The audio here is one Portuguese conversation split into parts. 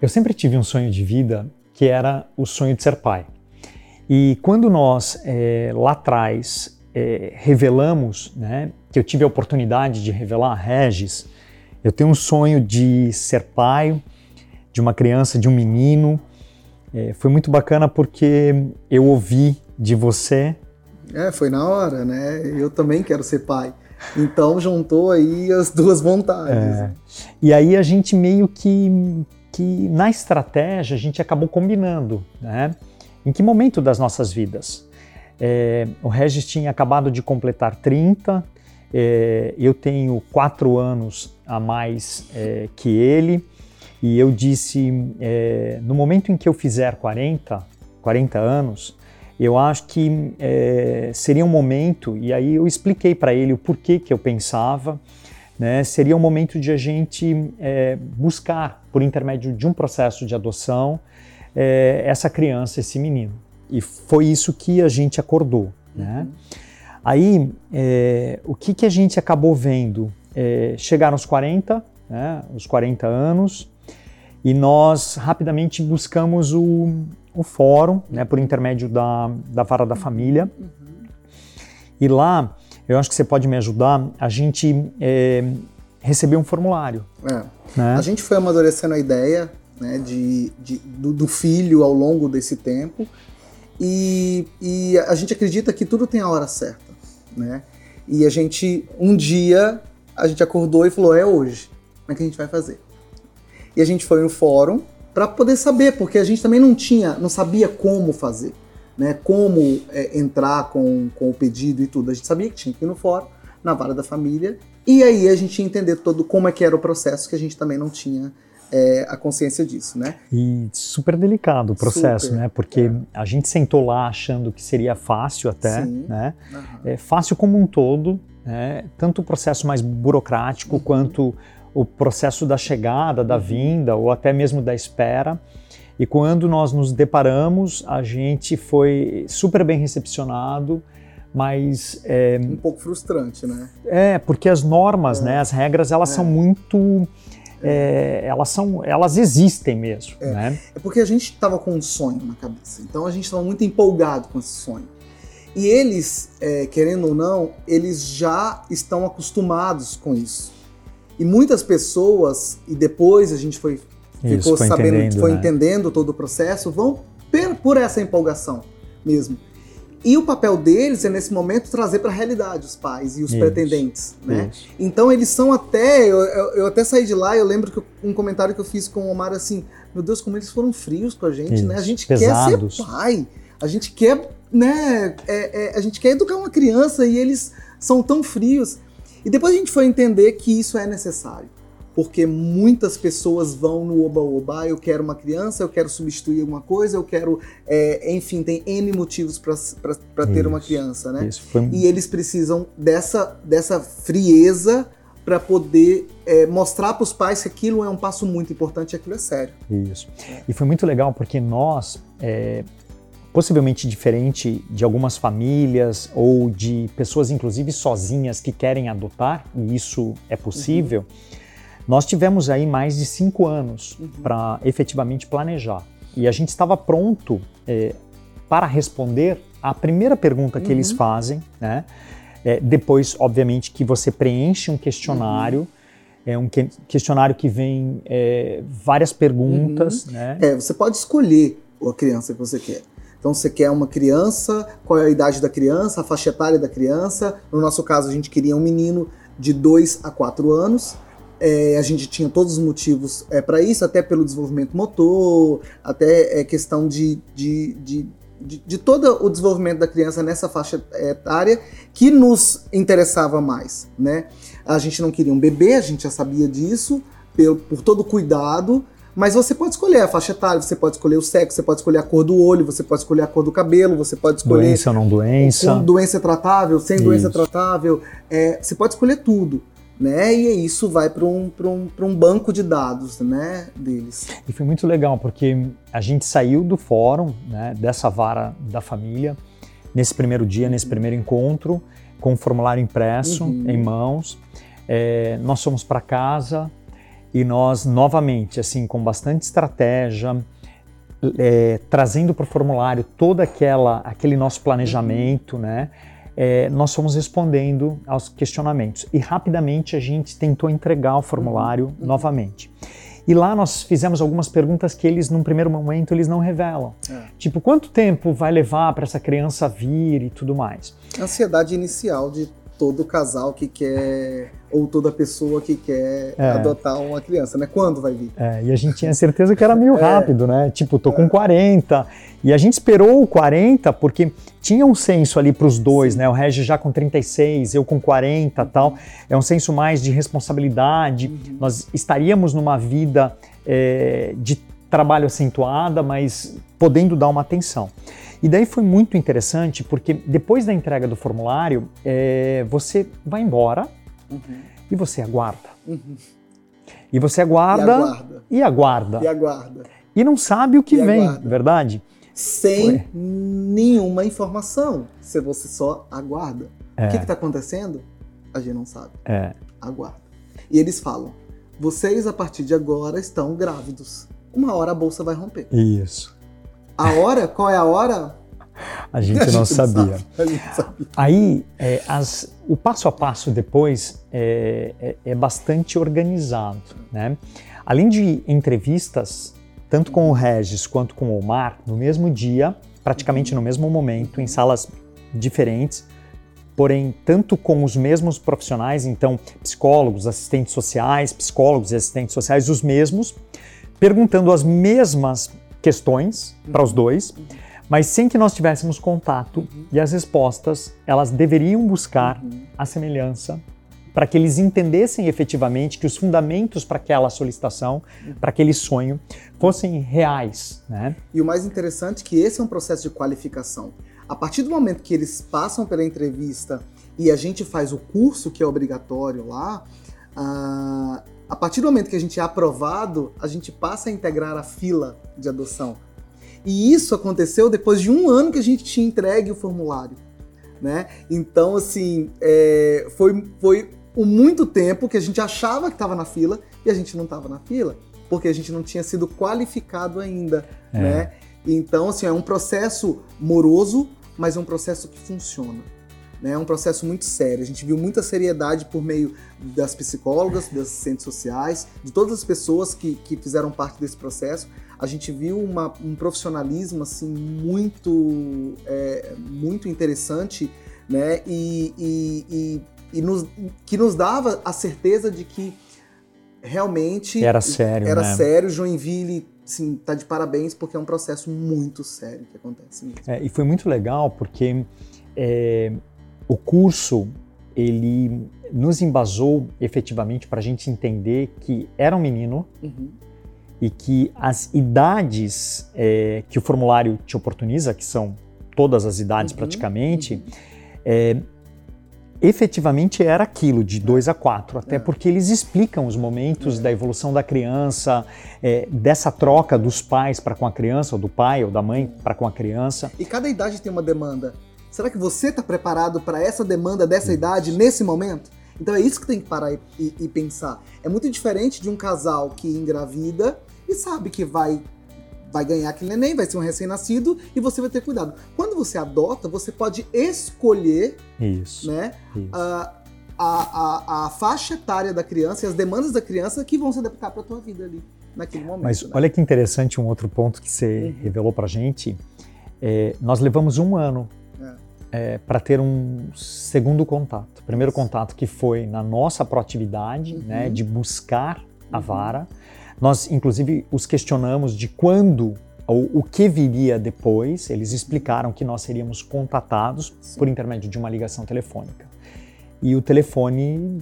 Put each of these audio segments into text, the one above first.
Eu sempre tive um sonho de vida que era o sonho de ser pai. E quando nós, é, lá atrás, é, revelamos, né, que eu tive a oportunidade de revelar a Regis, eu tenho um sonho de ser pai de uma criança, de um menino. É, foi muito bacana porque eu ouvi de você. É, foi na hora, né? Eu também quero ser pai. Então juntou aí as duas vontades. É. E aí a gente meio que, que na estratégia a gente acabou combinando, né? Em que momento das nossas vidas? É, o Regis tinha acabado de completar 30, é, eu tenho quatro anos a mais é, que ele, e eu disse: é, no momento em que eu fizer 40, 40 anos, eu acho que é, seria um momento, e aí eu expliquei para ele o porquê que eu pensava, né, seria um momento de a gente é, buscar, por intermédio de um processo de adoção, é, essa criança, esse menino. E foi isso que a gente acordou. Né? Uhum. Aí, é, o que, que a gente acabou vendo? É, chegaram os 40, né, os 40 anos, e nós rapidamente buscamos o, o fórum, né, por intermédio da, da Vara da Família. E lá, eu acho que você pode me ajudar, a gente é, recebeu um formulário. É. Né? A gente foi amadurecendo a ideia né, de, de do, do, filho ao longo desse tempo e, e, a gente acredita que tudo tem a hora certa. Né? E a gente, um dia, a gente acordou e falou, é hoje, como é que a gente vai fazer? E a gente foi no fórum para poder saber, porque a gente também não tinha, não sabia como fazer, né? Como é, entrar com, com o pedido e tudo. A gente sabia que tinha que ir no fórum, na vara da família, e aí a gente ia entender todo como é que era o processo, que a gente também não tinha é, a consciência disso, né? E super delicado o processo, super, né? Porque é. a gente sentou lá achando que seria fácil até, Sim. né? Uhum. É fácil como um todo, né? tanto o processo mais burocrático uhum. quanto o processo da chegada, da uhum. vinda ou até mesmo da espera. E quando nós nos deparamos, a gente foi super bem recepcionado, mas é, um pouco frustrante, né? É, porque as normas, é. né, as regras, elas é. são muito é, elas são, elas existem mesmo. É, né? é porque a gente estava com um sonho na cabeça, então a gente estava muito empolgado com esse sonho. E eles, é, querendo ou não, eles já estão acostumados com isso. E muitas pessoas, e depois a gente foi, ficou foi sabendo, entendendo, foi né? entendendo todo o processo, vão por essa empolgação mesmo. E o papel deles é, nesse momento, trazer para a realidade os pais e os isso, pretendentes, né? Isso. Então eles são até... Eu, eu, eu, até saí de lá, eu lembro que um comentário que eu fiz com o Omar, assim, meu Deus, como eles foram frios com a gente, isso. né? A gente Pesados. quer ser pai, a gente quer, né? É, é, a gente quer educar uma criança e eles são tão frios. E depois a gente foi entender que isso é necessário. Porque muitas pessoas vão no oba-oba, eu quero uma criança, eu quero substituir alguma coisa, eu quero. É, enfim, tem N motivos para ter uma criança, né? Foi... E eles precisam dessa, dessa frieza para poder é, mostrar para os pais que aquilo é um passo muito importante e aquilo é sério. Isso. E foi muito legal porque nós, é, possivelmente diferente de algumas famílias ou de pessoas, inclusive sozinhas, que querem adotar, e isso é possível, uhum. Nós tivemos aí mais de cinco anos uhum. para efetivamente planejar. E a gente estava pronto é, para responder a primeira pergunta que uhum. eles fazem, né? É, depois, obviamente, que você preenche um questionário. Uhum. É um questionário que vem é, várias perguntas. Uhum. Né? É, você pode escolher a criança que você quer. Então você quer uma criança, qual é a idade da criança, a faixa etária da criança. No nosso caso, a gente queria um menino de 2 a 4 anos. É, a gente tinha todos os motivos é, para isso, até pelo desenvolvimento motor, até é, questão de, de, de, de, de todo o desenvolvimento da criança nessa faixa etária que nos interessava mais. Né? A gente não queria um bebê, a gente já sabia disso, por, por todo o cuidado, mas você pode escolher a faixa etária, você pode escolher o sexo, você pode escolher a cor do olho, você pode escolher a cor do cabelo, você pode escolher. Doença ou não doença. Com doença tratável, sem isso. doença tratável. É, você pode escolher tudo. Né? E isso vai para um, um, um banco de dados né, deles. E foi muito legal, porque a gente saiu do fórum, né, dessa vara da família, nesse primeiro dia, nesse primeiro encontro, com o formulário impresso uhum. em mãos. É, nós fomos para casa, E nós, novamente, assim, com bastante estratégia, é, trazendo para o formulário todo aquela, aquele nosso planejamento, né? É, nós fomos respondendo aos questionamentos. E rapidamente a gente tentou entregar o formulário uhum. novamente. E lá nós fizemos algumas perguntas que eles, num primeiro momento, eles não revelam. É. Tipo, quanto tempo vai levar para essa criança vir e tudo mais? Ansiedade inicial de todo casal que quer ou toda pessoa que quer é. adotar uma criança, né? Quando vai vir? É, e a gente tinha certeza que era meio é. rápido, né? Tipo, tô com 40. E a gente esperou o 40 porque tinha um senso ali para os dois, Sim. né? O Regis já com 36, eu com 40 tal. É um senso mais de responsabilidade. Uhum. Nós estaríamos numa vida é, de trabalho acentuada, mas podendo dar uma atenção. E daí foi muito interessante porque depois da entrega do formulário, é, você vai embora uhum. e você aguarda. Uhum. E você aguarda, e aguarda e aguarda. E aguarda. E não sabe o que e vem, aguarda. verdade? Sem foi. nenhuma informação. Se você só aguarda. É. O que está acontecendo? A gente não sabe. É. Aguarda. E eles falam: vocês a partir de agora estão grávidos. Uma hora a bolsa vai romper. Isso. A hora? Qual é a hora? A gente, a gente não, sabia. gente sabia. Aí, é, as, o passo a passo depois é, é, é, bastante organizado. Né? Além de entrevistas, tanto com o Regis quanto com o Omar, no mesmo dia, praticamente no mesmo momento, em salas diferentes, porém, tanto com os mesmos profissionais, então, psicólogos, assistentes sociais, psicólogos e assistentes sociais, os mesmos, perguntando as mesmas questões para os dois, mas sem que nós tivéssemos contato e as respostas elas deveriam buscar a semelhança para que eles entendessem efetivamente que os fundamentos para aquela solicitação, para aquele sonho, fossem reais. Né? E o mais interessante é que esse é um processo de qualificação. A partir do momento que eles passam pela entrevista e a gente faz o curso que é obrigatório lá, uh, a partir do momento que a gente é aprovado, a gente passa a integrar a fila de adoção. E isso aconteceu depois de um ano que a gente tinha entregue o formulário. Né? Então, assim, é, foi, foi um muito tempo que a gente achava que estava na fila e a gente não estava na fila, porque a gente não tinha sido qualificado ainda. É. Né? Então, assim, é um processo moroso, mas é um processo que funciona. Né? É um processo muito sério. A gente viu muita seriedade por meio das psicólogas, das assistentes sociais, de todas as pessoas que, que fizeram parte desse processo. A gente viu uma, um profissionalismo assim muito, é, muito interessante né? e, e, e, e nos, que nos dava a certeza de que realmente era sério. Era né? sério. Joinville sim, tá de parabéns porque é um processo muito sério que acontece mesmo. É, e foi muito legal porque é, o curso ele nos embasou efetivamente para a gente entender que era um menino uhum. E que as idades é, que o formulário te oportuniza, que são todas as idades uhum. praticamente, uhum. É, efetivamente era aquilo, de 2 a 4, até é. porque eles explicam os momentos é. da evolução da criança, é, dessa troca dos pais para com a criança, ou do pai ou da mãe para com a criança. E cada idade tem uma demanda. Será que você está preparado para essa demanda dessa idade nesse momento? Então é isso que tem que parar e, e, e, pensar. É muito diferente de um casal que engravida e sabe que vai vai ganhar aquele neném, vai ser um recém-nascido e você vai ter cuidado. Quando você adota, você pode escolher isso, né, isso. A, a, a, faixa etária da criança e as demandas da criança que vão se adaptar para a tua vida ali, naquele momento. Mas né? olha que interessante um outro ponto que você uhum. revelou para gente. É, nós levamos um ano é, para ter um segundo contato. Primeiro contato que foi na nossa proatividade, uhum. né, de buscar a uhum. Nós, inclusive, os questionamos de quando ou o que viria depois. Eles explicaram que nós seríamos contatados Sim. por intermédio de uma ligação telefônica. E o telefone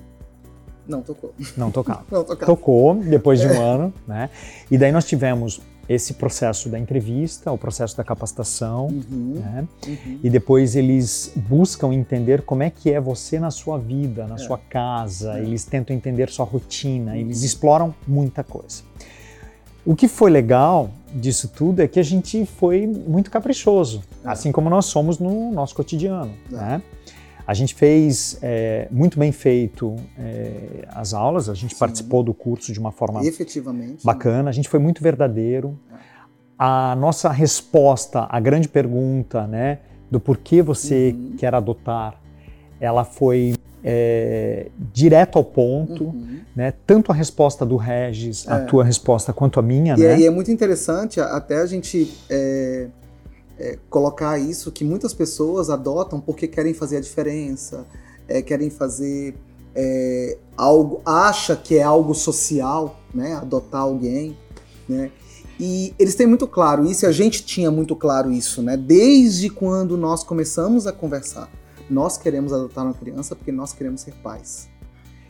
não tocou. Não tocava. Não tocava. Tocou depois de um é. ano, né? E daí nós tivemos esse processo da entrevista, o processo da capacitação, uhum, né? Uhum. e depois eles buscam entender como é que é você na sua vida, na é. sua casa, é. eles tentam entender sua rotina, uhum. eles exploram muita coisa. O que foi legal disso tudo é que a gente foi muito caprichoso, é. assim como nós somos no nosso cotidiano. É. Né? A gente fez é, muito bem feito é, as aulas, a gente Sim. participou do curso de uma forma Efetivamente. bacana, a gente foi muito verdadeiro. A nossa resposta à grande pergunta, né, do porquê você Uhum. quer adotar, ela foi é, direto ao ponto, Uhum. né? Tanto a resposta do Regis, a É. tua resposta, quanto a minha, E, né? é- e é muito interessante a- até a gente é, colocar isso, que muitas pessoas adotam porque querem fazer a diferença, é, querem fazer é, algo, acha que é algo social, né? Adotar alguém, né? E eles têm muito claro isso, e a gente tinha muito claro isso, né? Desde quando nós começamos a conversar. Nós queremos adotar uma criança porque nós queremos ser pais.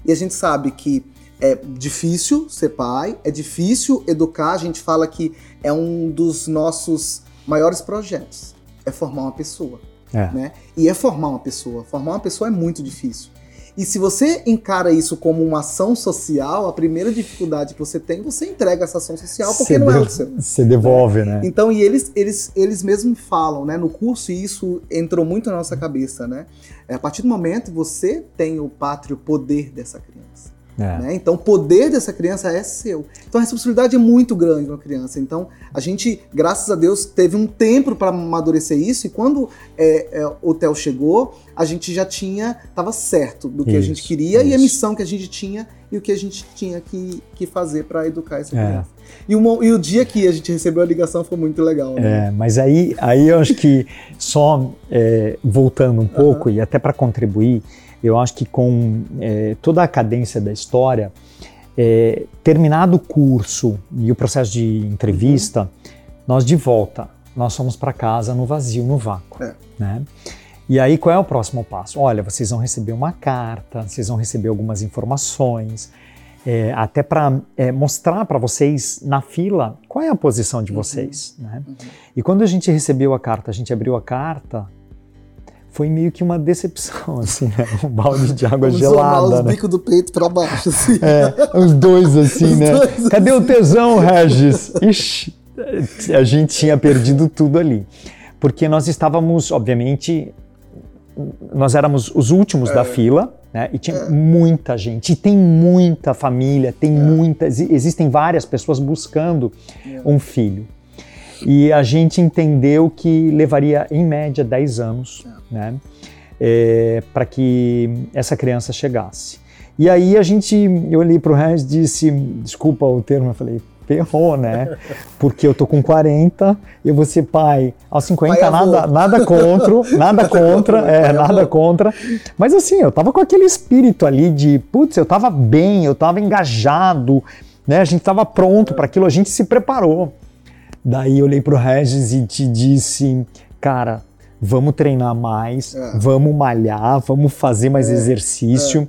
E a gente sabe que é difícil ser pai, é difícil educar. A gente fala que é um dos nossos maiores projetos, é formar uma pessoa, É. né? E é formar uma pessoa. Formar uma pessoa é muito difícil. E se você encara isso como uma ação social, a primeira dificuldade que você tem, você entrega essa ação social porque Você não é o seu. Você devolve, né? Então, e eles, eles, eles mesmos falam, né, no curso, e isso entrou muito na nossa cabeça, né? É, a partir do momento que você tem o pátrio poder dessa criança. É. né? Então, o poder dessa criança é seu. Então, a responsabilidade é muito grande uma criança. Então, a gente, graças a Deus, teve um tempo para amadurecer isso. E quando é, é, o Theo chegou, a gente já tinha, estava certo do que a gente Isso, queria e a isso. missão que a gente tinha e o que a gente tinha que, que fazer para educar essa É. criança. E, o mo- e o dia que a gente recebeu a ligação foi muito legal. Né? É, mas aí, aí eu acho que só é, voltando um pouco e até para contribuir, eu acho que com é, toda a cadência da história, é, terminado o curso e o processo de entrevista, nós de volta, nós fomos para casa no vazio, no vácuo, É. né? E aí qual é o próximo passo? Olha, vocês vão receber uma carta, vocês vão receber algumas informações, é, até para mostrar para vocês na fila qual é a posição de Uhum. vocês, né? Uhum. E quando a gente recebeu a carta, a gente abriu a carta, foi meio que uma decepção, assim, né? Um balde de água Vamos gelada, os né? bicos do peito para baixo, assim. É, os dois assim, Os né? dois Cadê assim. o tesão, Regis? Ixi, a gente tinha perdido tudo ali. Porque nós estávamos, obviamente, nós éramos os últimos da fila, né? E tinha muita gente, e tem muita família, tem muitas, existem várias pessoas buscando um filho. E a gente entendeu que levaria, em média, 10 anos, né? para que essa criança chegasse. E aí a gente, eu olhei para o Regis e disse, desculpa o termo, eu falei, ferrou, né? Porque eu tô com 40, eu vou ser pai aos 50, Pai avô. nada, nada contra, nada contra, é, nada contra. Mas assim, eu tava com aquele espírito ali de, putz, eu tava bem, eu tava engajado, né? A gente tava pronto para aquilo, a gente se preparou. Daí eu olhei pro Regis e te disse, cara, vamos treinar mais, É. vamos malhar, vamos fazer mais exercício.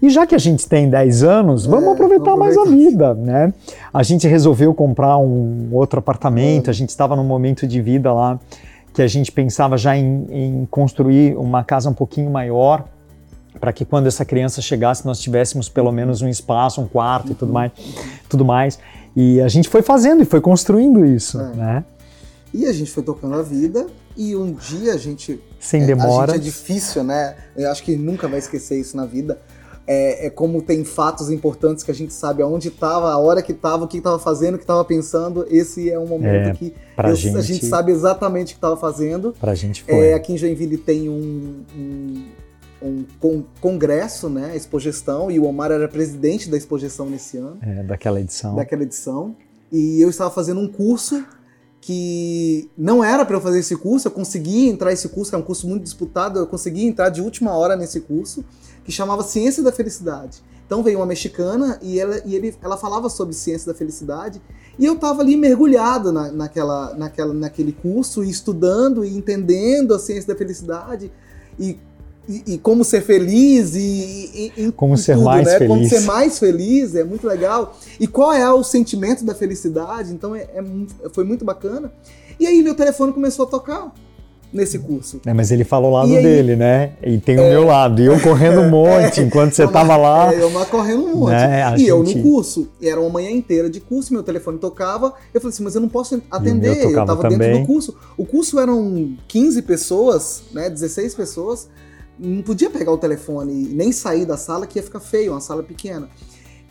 E já que a gente tem 10 anos, vamos É, aproveitar vamos mais a vida, né? A gente resolveu comprar um outro apartamento, a gente estava num momento de vida lá que a gente pensava já em, em construir uma casa um pouquinho maior para que quando essa criança chegasse nós tivéssemos pelo menos um espaço, um quarto e tudo mais, tudo mais. E a gente foi fazendo e foi construindo isso, É. né? E a gente foi tocando a vida e um dia a gente Sem É, demora. A gente é difícil, né? Eu acho que nunca vai esquecer isso na vida. É, é como tem fatos importantes que a gente sabe aonde estava, a hora que estava, o que estava fazendo, o que estava pensando. Esse é um momento É, que eu- gente- a gente sabe exatamente o que estava fazendo. Pra gente foi. É, aqui em Joinville tem um, um, um con- congresso, né? Expogestão, e o Omar era presidente da Expogestão nesse ano É, daquela edição. daquela edição. E eu estava fazendo um curso que não era para eu fazer esse curso, eu consegui entrar esse curso, é um curso muito disputado, eu consegui entrar de última hora nesse curso, que chamava Ciência da Felicidade. Então veio uma mexicana e ela, e ele, ela falava sobre ciência da felicidade, e eu estava ali mergulhado na, naquela, naquela, naquele curso, e estudando e entendendo a ciência da felicidade, e, e, e como ser feliz, e, e- Como ser tudo, mais né? Como feliz. ser mais feliz, é muito legal. E qual é o sentimento da felicidade? Então é, é foi muito bacana. E aí meu telefone começou a tocar nesse curso. É, mas ele falou o lado aí- dele, né? E tem o meu lado. E eu correndo um monte enquanto você Eu tava lá. É, eu lá correndo um monte. Né, e eu gente- no curso. E era uma manhã inteira de curso, meu telefone tocava. Eu falei assim, mas eu não posso atender. eu tava dentro do curso. O curso eram 15 pessoas, né? 16 pessoas. não podia pegar o telefone e nem sair da sala, que ia ficar feio, uma sala pequena.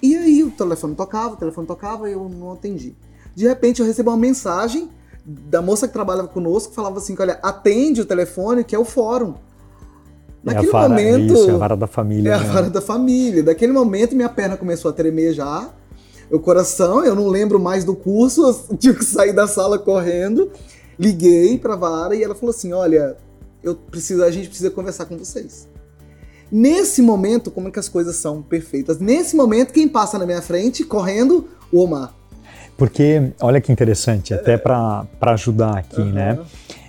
E aí o telefone tocava, o telefone tocava e eu não atendi. De repente eu recebo uma mensagem da moça que trabalhava conosco, falava assim, olha, atende o telefone, que é o fórum. Naquele é vara, momento. Isso, é a vara da família. É né? a vara da família. Daquele momento, minha perna começou a tremer já. O coração, eu não lembro mais do curso, eu tive que sair da sala correndo. Liguei pra vara e ela falou assim: olha, eu preciso, a gente precisa conversar com vocês. Nesse momento, como é que as coisas são perfeitas? Nesse momento, quem passa na minha frente, correndo, o Omar. Porque, olha que interessante, até para ajudar aqui, uhum. né?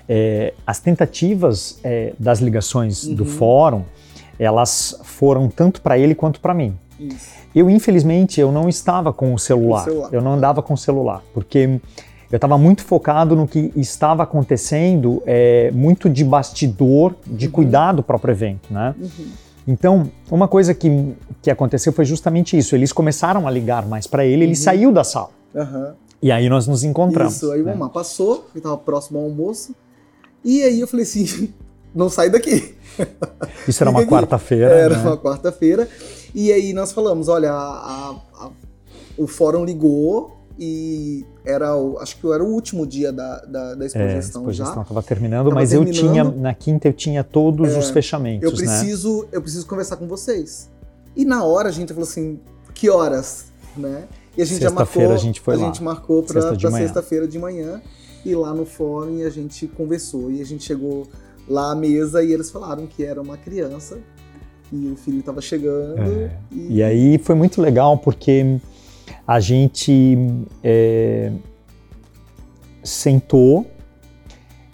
É, as tentativas é, das ligações uhum. do fórum, elas foram tanto para ele quanto para mim. Isso. Eu, infelizmente, eu não estava com o celular. o celular. Eu não andava com o celular, porque eu estava muito focado no que estava acontecendo, é, muito de bastidor, de uhum. cuidar do próprio evento, né? Uhum. Então, uma coisa que, que aconteceu foi justamente isso. Eles começaram a ligar mais para ele, ele uhum. saiu da sala. E aí nós nos encontramos. Isso, aí o né? passou, que estava próximo ao almoço, e aí eu falei assim, não sai daqui. Isso era uma quarta-feira. Era né? uma quarta-feira. E aí nós falamos, olha, a, a, o fórum ligou e era o, acho que era o último dia da, da, da exposição, é, a exposição estava terminando, tava mas terminando. eu tinha na quinta eu tinha todos é, os fechamentos. Eu né? preciso, né? eu preciso conversar com vocês. E na hora a gente falou assim, que horas, né? E a gente já marcou, a gente foi a lá. gente marcou para sexta-feira de manhã e lá no fórum a gente conversou e a gente chegou lá à mesa e eles falaram que era uma criança e o filho estava chegando. É. E... e... aí foi muito legal porque a gente é, sentou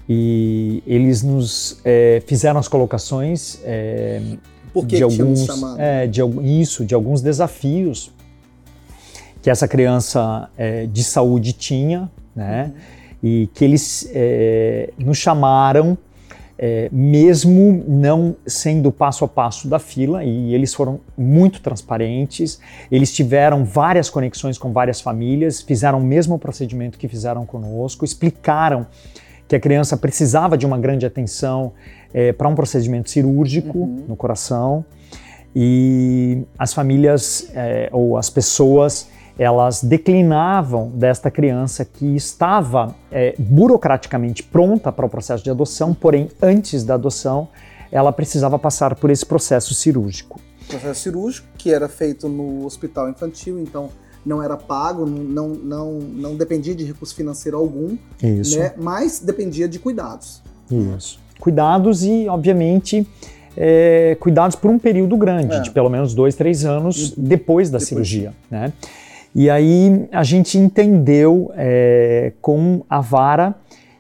e eles nos é, fizeram as colocações é, de alguns é, de isso de alguns desafios que essa criança é, de saúde tinha, né? E que eles é, nos chamaram, é, mesmo não sendo passo a passo da fila, e eles foram muito transparentes, eles tiveram várias conexões com várias famílias, fizeram o mesmo procedimento que fizeram conosco, explicaram que a criança precisava de uma grande atenção é, para um procedimento cirúrgico uhum. no coração, e as famílias é, ou as pessoas elas declinavam desta criança que estava é, burocraticamente pronta para o processo de adoção, porém, antes da adoção, ela precisava passar por esse processo cirúrgico. Processo cirúrgico que era feito no hospital infantil, então não era pago, não, não, não dependia de recurso financeiro algum, Isso. Né? mas dependia de cuidados. Isso. Cuidados e, obviamente, é, cuidados por um período grande, é. de pelo menos dois, três anos depois da depois. cirurgia. Né? E aí a gente entendeu é, com a vara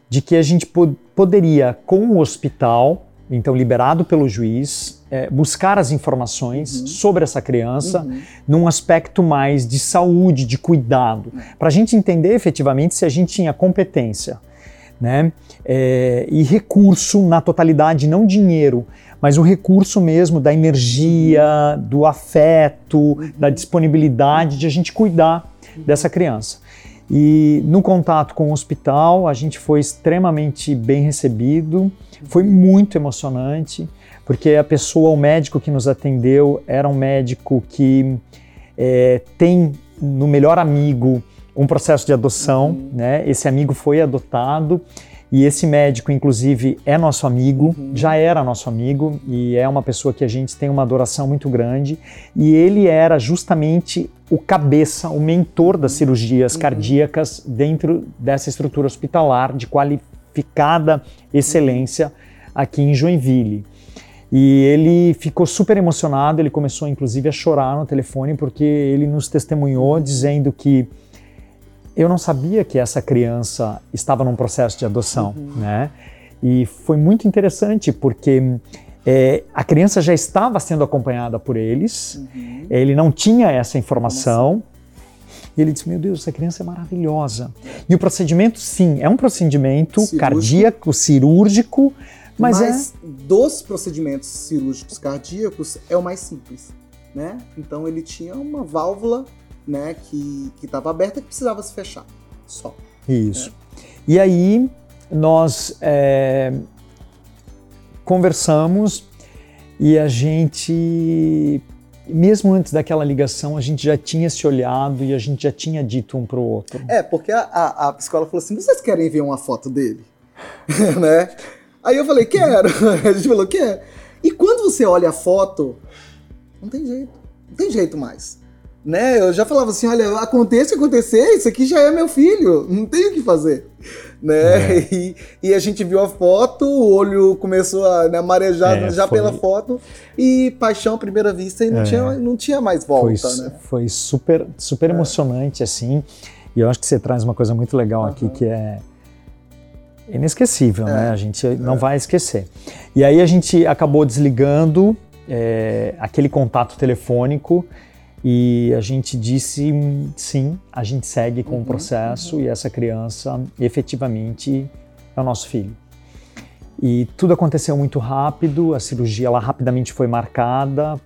de que a gente pod poderia, com o hospital, então liberado pelo juiz, é, buscar as informações uhum. sobre essa criança uhum. num aspecto mais de saúde, de cuidado, uhum. para a gente entender efetivamente se a gente tinha competência né, é, e recurso na totalidade, não dinheiro, mas o recurso mesmo da energia, do afeto, da disponibilidade de a gente cuidar dessa criança. E no contato com o hospital, a gente foi extremamente bem recebido, foi muito emocionante, porque a pessoa, o médico que nos atendeu, era um médico que é, tem no melhor amigo um processo de adoção, uhum. né? Esse amigo foi adotado e esse médico, inclusive, é nosso amigo, uhum. já era nosso amigo e é uma pessoa que a gente tem uma adoração muito grande. E ele era justamente o cabeça, o mentor das cirurgias uhum. cardíacas dentro dessa estrutura hospitalar de qualificada excelência aqui em Joinville. E ele ficou super emocionado, ele começou inclusive a chorar no telefone porque ele nos testemunhou dizendo que eu não sabia que essa criança estava num processo de adoção, uhum. né? E foi muito interessante porque é, a criança já estava sendo acompanhada por eles, uhum. ele não tinha essa informação. E ele disse: Meu Deus, essa criança é maravilhosa. E o procedimento, sim, é um procedimento cirúrgico. cardíaco, cirúrgico, mas, mas é... dos procedimentos cirúrgicos cardíacos é o mais simples, né? Então ele tinha uma válvula né, que estava aberta que precisava se fechar. Só. Isso. Né? E aí nós é, conversamos E a gente, mesmo antes daquela ligação, a gente já tinha se olhado e a gente já tinha dito um para o outro. É, porque a, a, a psicóloga falou assim: vocês querem ver uma foto dele? né? Aí eu falei: quero. A gente falou: quer. E quando você olha a foto, não tem jeito. Não tem jeito mais né? Eu já falava assim, olha, aconteça o que acontecer, isso aqui já é meu filho, não tem o que fazer, né? É. E, e, a gente viu a foto, o olho começou a né, marejar é, já foi... pela foto e paixão à primeira vista e não, é. tinha, não tinha mais volta, foi, né? Foi super, super é. emocionante, assim, e eu acho que você traz uma coisa muito legal uhum. aqui que é inesquecível, né? É. A gente não vai esquecer. E aí a gente acabou desligando aquele contato telefônico e a gente disse sim, a gente segue com uhum, o processo uhum. e essa criança efetivamente é o nosso filho. E tudo aconteceu muito rápido, a cirurgia ela rapidamente foi marcada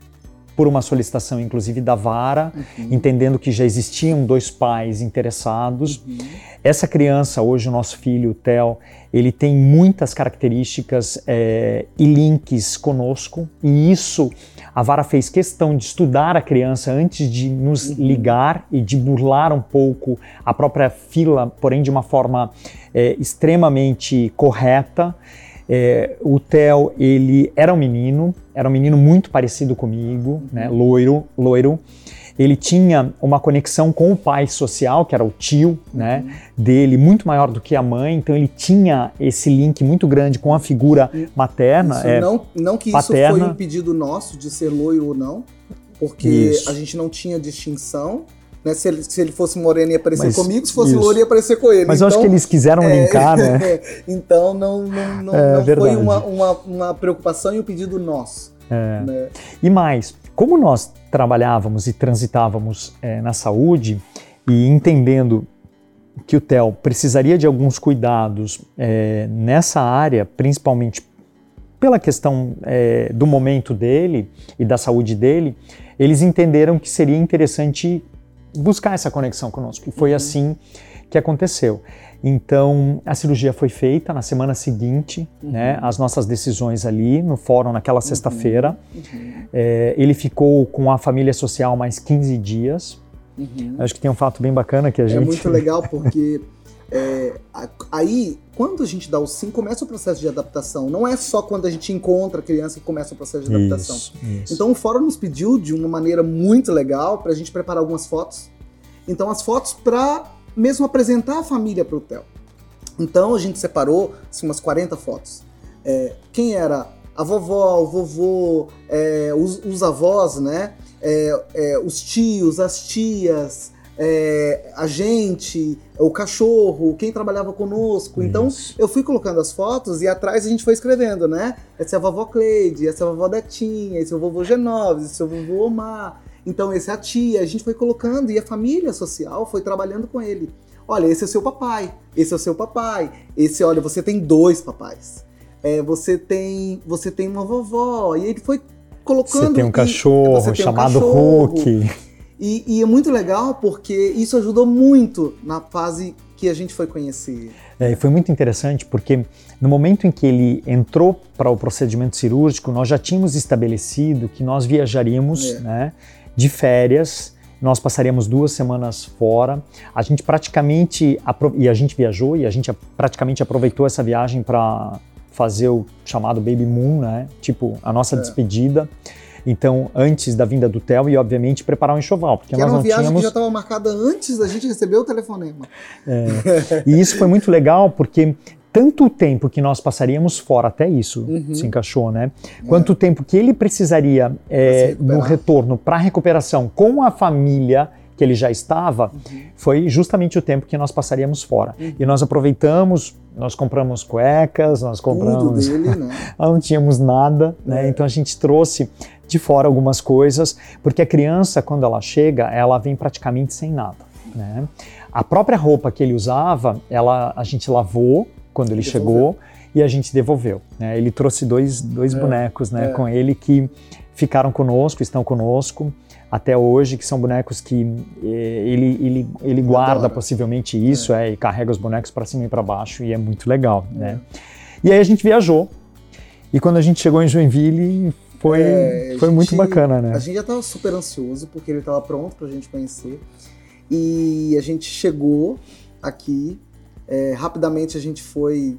por uma solicitação inclusive da vara, uhum. entendendo que já existiam dois pais interessados. Uhum. Essa criança, hoje o nosso filho, o Theo, ele tem muitas características é, e links conosco, e isso a vara fez questão de estudar a criança antes de nos uhum. ligar e de burlar um pouco a própria fila, porém de uma forma é, extremamente correta. É, o Theo, ele era um menino, era um menino muito parecido comigo, né, loiro, loiro ele tinha uma conexão com o pai social, que era o tio, né, dele, muito maior do que a mãe, então ele tinha esse link muito grande com a figura materna. Isso, é, não, não que paterna. isso foi um pedido nosso de ser loiro ou não, porque isso. a gente não tinha distinção. Né? Se, ele, se ele fosse moreno ia aparecer Mas, comigo, se fosse isso. loiro ia aparecer com ele. Mas então, eu acho que então, eles quiseram é, linkar, né? então não, não, não, é, não foi uma, uma, uma, preocupação e um pedido nosso. É. Né? E mais, como nós trabalhávamos e transitávamos é, na saúde e entendendo que o TEL precisaria de alguns cuidados é, nessa área, principalmente pela questão é, do momento dele e da saúde dele, eles entenderam que seria interessante buscar essa conexão conosco. E foi uhum. assim que aconteceu. Então, a cirurgia foi feita na semana seguinte, uhum. né, as nossas decisões ali no fórum naquela sexta-feira. Uhum. É, ele ficou com a família social mais 15 dias. Uhum. Acho que tem um fato bem bacana que a é gente... É muito legal porque é, aí, quando a gente dá o sim, começa o processo de adaptação. Não é só quando a gente encontra a criança que começa o processo de adaptação. Isso, isso. Então, o fórum nos pediu de uma maneira muito legal para a gente preparar algumas fotos. Então, as fotos para mesmo apresentar a família para o Theo. Então a gente separou assim, umas 40 fotos. É, quem era a vovó, o vovô, é, os, os, avós, né? É, é os tios, as tias, é, a gente, o cachorro, quem trabalhava conosco. Então eu fui colocando as fotos e atrás a gente foi escrevendo, né? Essa é a vovó Cleide, essa é a vovó Detinha, esse é o vovô Genoves, esse é o vovô Omar. Então, esse é a tia, a gente foi colocando e a família social foi trabalhando com ele. Olha, esse é o seu papai, esse é o seu papai, esse, olha, você tem dois papais. É, você tem você tem uma vovó. E ele foi colocando. Você tem um cachorro tem chamado um cachorro. Hulk. E, e, é muito legal porque isso ajudou muito na fase que a gente foi conhecer. É, foi muito interessante porque no momento em que ele entrou para o procedimento cirúrgico, nós já tínhamos estabelecido que nós viajaríamos, é. né? De férias. Nós passaríamos duas semanas fora. A gente praticamente e a gente viajou e a gente praticamente aproveitou essa viagem para fazer o chamado baby moon, né? Tipo a nossa é. despedida. Então, antes da vinda do Theo e, obviamente, preparar um enxoval. Porque que nós era uma não viagem tínhamos... que já estava marcada antes da gente receber o telefonema. É. E isso foi muito legal porque tanto tempo que nós passaríamos fora, até isso uhum. se encaixou, né? Quanto é. tempo que ele precisaria é, no retorno para recuperação com a família que ele já estava, uhum. foi justamente o tempo que nós passaríamos fora. Uhum. E nós aproveitamos, nós compramos cuecas, nós compramos. Tudo dele, né? não tínhamos nada, né? É. Então a gente trouxe de fora algumas coisas, porque a criança, quando ela chega, ela vem praticamente sem nada, né? A própria roupa que ele usava, ela, a gente lavou, quando ele chegou e a gente devolveu. Né? Ele trouxe dois, dois é, bonecos né, é. com ele que ficaram conosco, estão conosco até hoje, que são bonecos que eh, ele, ele, ele guarda Adora. possivelmente isso é. é. e carrega os bonecos para cima e para baixo e é muito legal. Né? É. E aí a gente viajou e quando a gente chegou em Joinville foi, É, a foi muito gente- bacana, né? A gente já estava super ansioso, porque ele estava pronto pra gente conhecer. E a gente chegou aqui. É, rapidamente a gente foi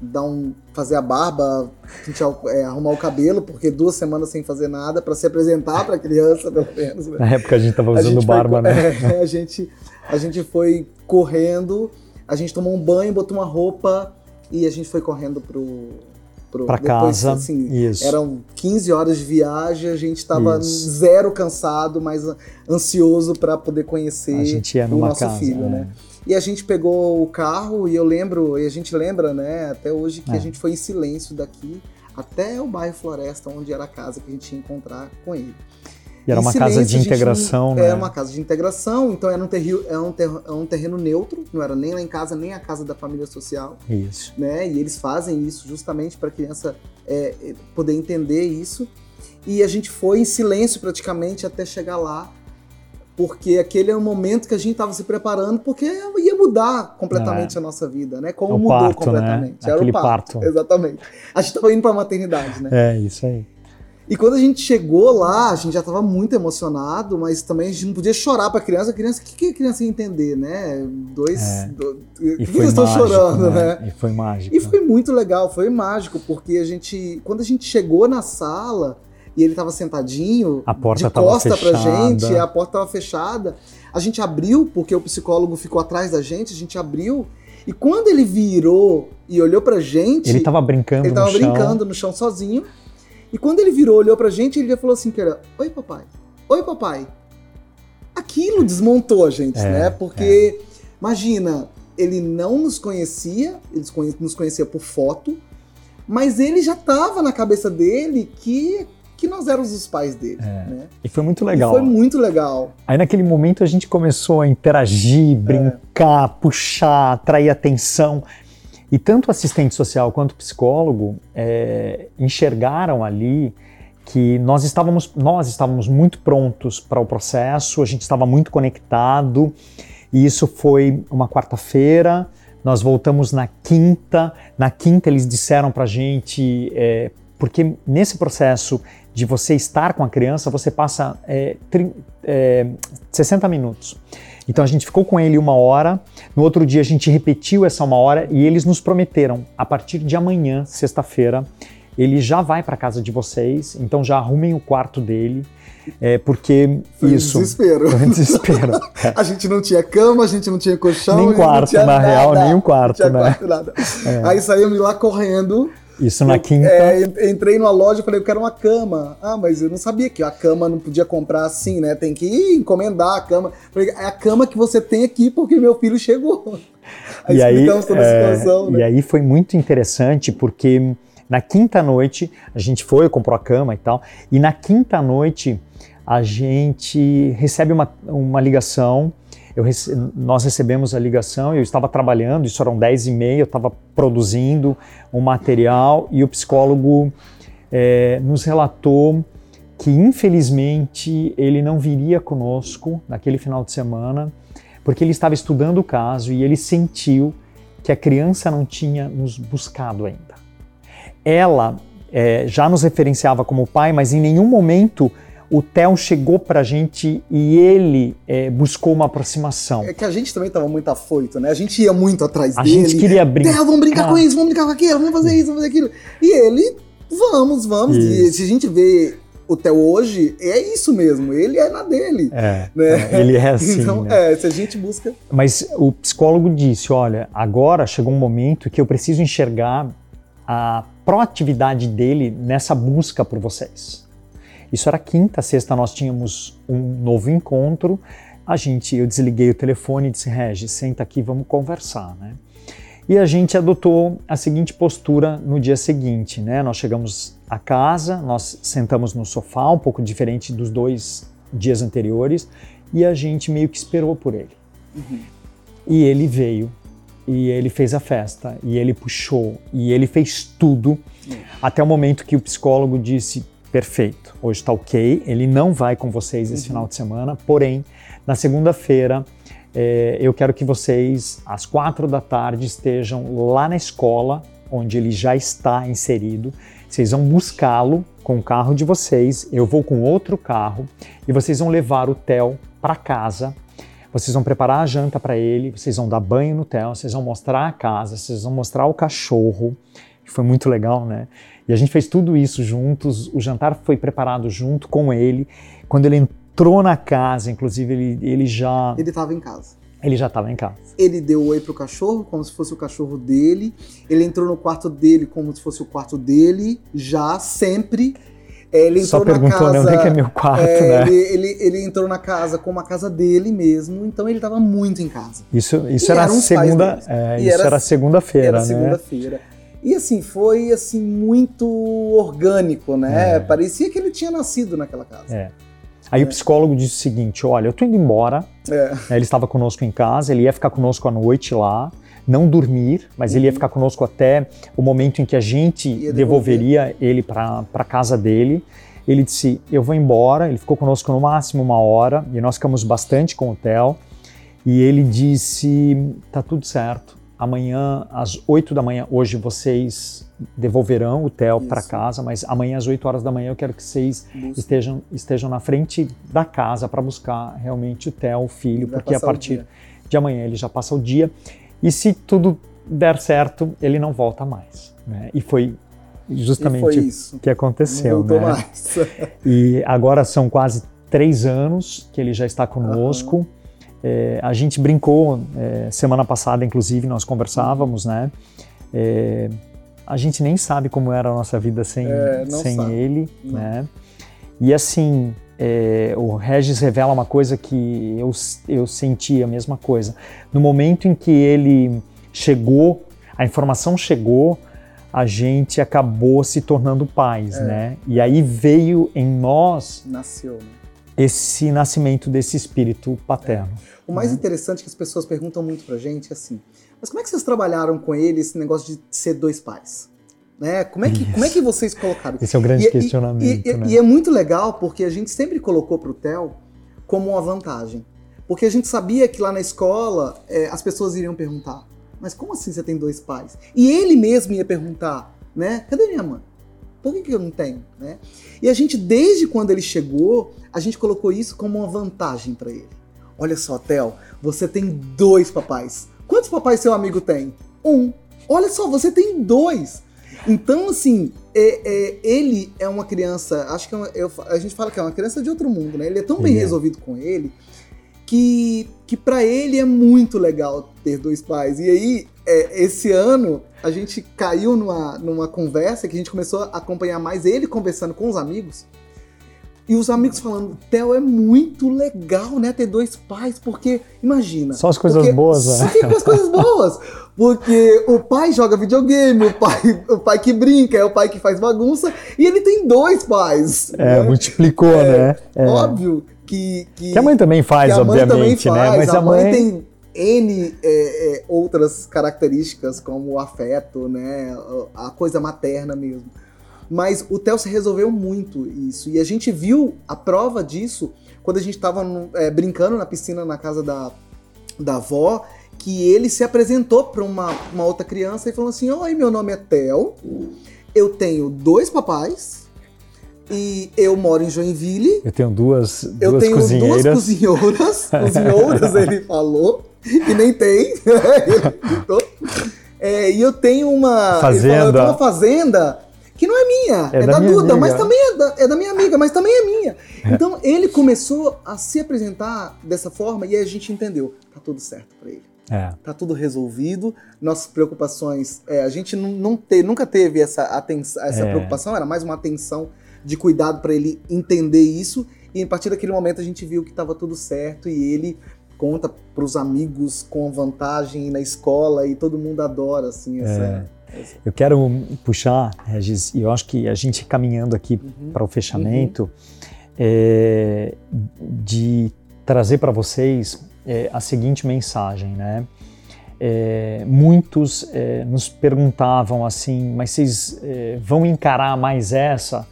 dar um, fazer a barba, a gente, é, arrumar o cabelo, porque duas semanas sem fazer nada, para se apresentar para a criança, pelo menos. né? Na época a gente tava A usando gente foi barba, co- né? é, a, gente, a gente foi correndo, a gente tomou um banho, botou uma roupa e a gente foi correndo pro. Depois, casa. Assim, Isso. eram 15 horas de viagem, a gente estava zero cansado, mas ansioso para poder conhecer A gente ia o nosso casa. filho, é. né? E a gente pegou o carro e eu lembro, e a gente lembra, né, até hoje que É. a gente foi em silêncio daqui até o bairro Floresta, onde era a casa que a gente ia encontrar com ele. E era uma casa de integração, não- né? Era uma casa de integração, então era um, era um ter- era um terreno neutro, não era nem lá em casa, nem a casa da família social, Isso. né? E eles fazem isso justamente para a criança é, é, poder entender isso. E a gente foi em silêncio praticamente até chegar lá, porque aquele é o momento que a gente estava se preparando, porque ia mudar completamente a nossa vida, né? Como É o mudou parto, completamente. né? Era Aquele o parto. parto. Exatamente. A gente estava indo para a maternidade, né? É, isso aí. E quando a gente chegou lá, a gente já estava muito emocionado, mas também a gente não podia chorar para a criança. A criança, o que, que a criança ia entender, né? Dois. É. do- o E que, eles estão chorando, né? E foi mágico. E foi muito legal, foi mágico, porque a gente, quando a gente chegou na sala e ele estava sentadinho, A porta de costa pra fechada. gente, e a porta estava fechada, a gente abriu, porque o psicólogo ficou atrás da gente, a gente abriu, e quando ele virou e olhou pra gente, Ele tava brincando ele tava no chão. brincando no chão sozinho. E quando ele virou, olhou pra gente, ele já falou assim, que era, oi papai, oi papai. Aquilo desmontou a gente, É, né? Porque, imagina, ele não nos conhecia, ele nos conhecia por foto, mas ele já tava na cabeça dele que, que nós éramos os pais dele, É, né? E foi muito E legal. foi muito legal. Aí naquele momento a gente começou a interagir, brincar, puxar, atrair atenção. E tanto assistente social quanto psicólogo é, enxergaram ali que nós estávamos, nós estávamos muito prontos para o processo, a gente estava muito conectado. E isso foi uma quarta-feira. Nós voltamos na quinta. Na quinta eles disseram para a gente, é, porque nesse processo de você estar com a criança, você passa é, trin- é, 60 minutos. Então a gente ficou com ele uma hora, no outro dia a gente repetiu essa uma hora e eles nos prometeram, a partir de amanhã, sexta-feira, ele já vai para casa de vocês, então já arrumem o quarto dele, é, porque Foi isso um desespero. foi um desespero. É. A gente não tinha cama, a gente não tinha colchão. Nem quarto, na nada. real, nem um quarto, não tinha né? quarto, nada. É. Aí saímos lá correndo. Isso na quinta. é, en- entrei numa loja e falei, eu quero uma cama. Ah, mas eu não sabia que a cama não podia comprar assim, né? Tem que ir encomendar a cama. Falei, é a cama que você tem aqui porque meu filho chegou. Aí e aí, explicamos toda a é, situação, e né? aí foi muito interessante porque na quinta noite a gente foi, comprou a cama e tal, e na quinta noite a gente recebe uma, uma ligação. Rece- nós recebemos a ligação, eu estava trabalhando, isso eram 10 e meia, eu estava produzindo um material e o psicólogo eh, nos relatou que infelizmente ele não viria conosco naquele final de semana, porque ele estava estudando o caso e ele sentiu que a criança não tinha nos buscado ainda. Ela eh, já nos referenciava como pai, mas em nenhum momento o Theo chegou para a gente e ele eh, buscou uma aproximação. É que a gente também tava muito afoito, né? A gente ia muito atrás A dele. gente queria brincar. Theo, vamos brincar com isso, vamos brincar com aquilo, vamos fazer isso, vamos fazer aquilo. E ele, vamos, vamos. E Isso. se a gente vê o Theo hoje, é isso mesmo, ele é na dele. É, Né? é, ele é assim. então, né? é, se a gente busca. Mas o psicólogo disse: olha, agora chegou um momento que eu preciso enxergar a proatividade dele nessa busca por vocês. Isso era quinta, sexta nós tínhamos um novo encontro. A gente, eu desliguei o telefone e disse: Regis, senta aqui, vamos conversar, né? E a gente adotou a seguinte postura no dia seguinte, né? Nós chegamos à casa, nós sentamos no sofá, um pouco diferente dos dois dias anteriores, e a gente meio que esperou por ele. E ele veio, e ele fez a festa, e ele puxou, e ele fez tudo, até o momento que o psicólogo disse: perfeito, hoje está ok, ele não vai com vocês esse Uhum. final de semana, porém, na segunda-feira, eh, eu quero que vocês, às quatro da tarde, estejam lá na escola, onde ele já está inserido. Vocês vão buscá-lo com o carro de vocês, eu vou com outro carro e vocês vão levar o Theo para casa. Vocês vão preparar a janta para ele, vocês vão dar banho no Theo, vocês vão mostrar a casa, vocês vão mostrar o cachorro, que foi muito legal, né? E a gente fez tudo isso juntos, o jantar foi preparado junto com ele. Quando ele entrou na casa, inclusive, ele, ele já. Ele estava em casa. Ele já estava em casa. Ele deu oi pro cachorro, como se fosse o cachorro dele. Ele entrou no quarto dele como se fosse o quarto dele, já sempre. É, ele Só perguntou, né? Onde é que é meu quarto, é, né? Ele, ele, ele, entrou na casa como a casa dele mesmo, então ele estava muito em casa. Isso, isso era segunda, é, isso era, era segunda-feira, né? segunda-feira. E assim, foi assim muito orgânico, né? É. Parecia que ele tinha nascido naquela casa. É. Aí é. o psicólogo disse o seguinte: olha, eu tô indo embora. É. Ele estava conosco em casa, ele ia ficar conosco à noite lá, não dormir, mas uhum. ele ia uhum. ficar conosco até o momento em que a gente devolveria ele para a casa dele. Ele disse: Eu vou embora. Ele ficou conosco no máximo uma hora e nós ficamos bastante com o Theo. E ele disse: Tá tudo certo amanhã às 8 da manhã, hoje vocês devolverão o Theo para casa, mas amanhã às 8 horas da manhã eu quero que vocês estejam, estejam na frente da casa para buscar realmente o Theo, o filho, Vai porque a partir de amanhã ele já passa o dia. E se tudo der certo, ele não volta mais. Né? E foi justamente o que aconteceu. Não né? mais. e agora são quase três anos que ele já está conosco. Uhum. É, a gente brincou é, semana passada, inclusive, nós conversávamos, né? É, a gente nem sabe como era a nossa vida sem, é, sem sabe. ele, não. né? E assim, é, o Regis revela uma coisa que eu, eu senti a mesma coisa. No momento em que ele chegou, a informação chegou, a gente acabou se tornando pais, É. né? E aí veio em nós Nasceu, né? esse nascimento desse espírito paterno. O mais Uhum. interessante que as pessoas perguntam muito pra gente é assim: mas como é que vocês trabalharam com ele esse negócio de ser dois pais? Né? Como, é que, Isso. como é que vocês colocaram? Esse é o grande E- e- questionamento, E, e- né? e é muito legal porque a gente sempre colocou pro Theo como uma vantagem. Porque a gente sabia que lá na escola é, as pessoas iriam perguntar: mas como assim você tem dois pais? E ele mesmo ia perguntar: né? Cadê minha mãe? Por que, que eu não tenho? Né? E a gente, desde quando ele chegou, a gente colocou isso como uma vantagem para ele. Olha só, Theo, você tem dois papais. Quantos papais seu amigo tem? Um. Olha só, você tem dois. Então, assim, é- é, ele é uma criança. Acho que é uma- eu- a gente fala que é uma criança de outro mundo, né? Ele é tão bem é. resolvido com ele que, que para ele é muito legal ter dois pais. E aí, é, esse ano, a gente caiu numa, numa conversa que a gente começou a acompanhar mais ele conversando com os amigos. E os amigos falando, Theo, é muito legal, né, ter dois pais, porque, imagina. Só as coisas porque- boas, né? Só as coisas boas. Porque o pai joga videogame, o pai, o pai que brinca, é o pai que faz bagunça, e ele tem dois pais. É, né? multiplicou, né? É. Óbvio que, que. Que a mãe também faz, mãe obviamente, também né? Mas a, a mãe, mãe. tem N é, é, outras características, como o afeto, né? A coisa materna mesmo. Mas o Theo se resolveu muito isso. E a gente viu a prova disso quando a gente estava brincando na piscina na casa da, da avó, que ele se apresentou para uma, uma outra criança e falou assim: Oi, meu nome é Theo, eu tenho dois papais e eu moro em Joinville. Eu tenho duas, Eu duas tenho cozinheiras. duas cozinheiras, cozinhouras, ele falou, que nem tem. É, e eu tenho uma Fazenda. Ele falou, eu tenho uma fazenda que não é minha, É é, da da, minha Duda, amiga. mas também é da, é da minha amiga, mas também é minha. Então ele começou a se apresentar dessa forma e a gente entendeu, tá tudo certo pra ele. É. Tá tudo resolvido, nossas preocupações, é, a gente não, não te- nunca teve essa, atenção, essa É. preocupação, era mais uma atenção de cuidado para ele entender isso. E a partir daquele momento a gente viu que estava tudo certo e ele conta para os amigos com vantagem na escola e todo mundo adora assim essa. Eu quero puxar, Regis, e eu acho que a gente caminhando aqui Uhum. para o fechamento, é, de trazer para vocês é, a seguinte mensagem, né? É, muitos é, nos perguntavam assim, mas vocês é, vão encarar mais essa?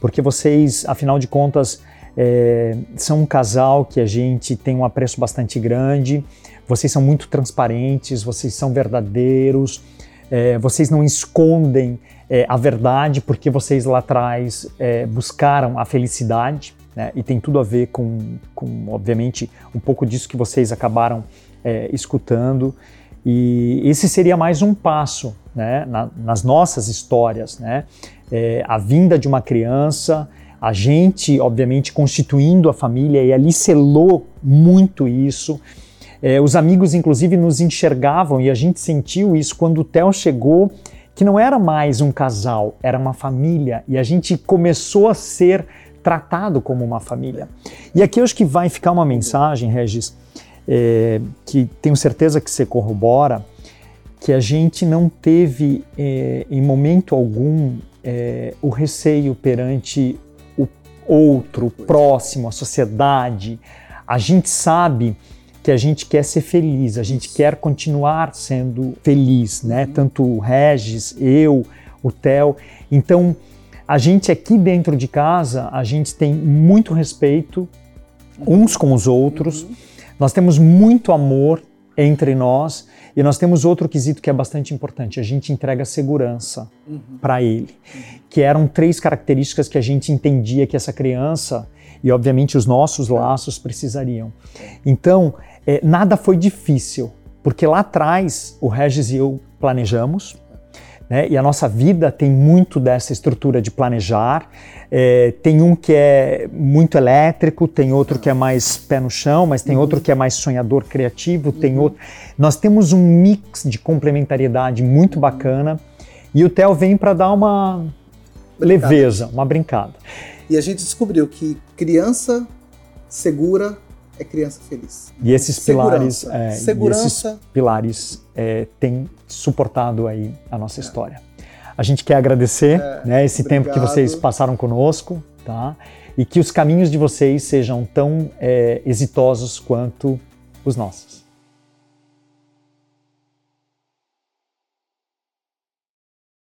Porque vocês, afinal de contas, é, são um casal que a gente tem um apreço bastante grande, vocês são muito transparentes, vocês são verdadeiros, é, vocês não escondem é, a verdade porque vocês lá atrás é, buscaram a felicidade, né? e tem tudo a ver com, com, obviamente, um pouco disso que vocês acabaram é, escutando. E esse seria mais um passo né, na, nas nossas histórias, né? É, a vinda de uma criança, a gente, obviamente, constituindo a família, e ali selou muito isso. É, os amigos, inclusive, nos enxergavam e a gente sentiu isso quando o Theo chegou, que não era mais um casal, era uma família, e a gente começou a ser tratado como uma família. E aqui eu acho que vai ficar uma mensagem, Regis, é, que tenho certeza que você corrobora, que a gente não teve é, em momento algum é, o receio perante o outro, o próximo, a sociedade. A gente sabe que a gente quer ser feliz, a gente quer continuar sendo feliz, né? Uhum. Tanto o Regis, eu, o Theo. Então, a gente aqui dentro de casa, a gente tem muito respeito uns com os outros. Uhum. Nós temos muito amor entre nós e nós temos outro quesito que é bastante importante: a gente entrega segurança uhum. para ele, que eram três características que a gente entendia que essa criança e, obviamente, os nossos laços precisariam. Então, é, nada foi difícil, porque lá atrás o Regis e eu planejamos, né? E a nossa vida tem muito dessa estrutura de planejar. É, tem um que é muito elétrico, tem outro que é mais pé no chão, mas tem uhum. outro que é mais sonhador, criativo, tem uhum. outro. Nós temos um mix de complementariedade muito bacana e o Theo vem para dar uma leveza, uma brincada. E a gente descobriu que criança segura é criança feliz. E esses pilares, é, Segurança. Esses pilares é, têm suportado aí a nossa é. história. A gente quer agradecer é, né, esse obrigado. tempo que vocês passaram conosco, tá? E que os caminhos de vocês sejam tão é, exitosos quanto os nossos.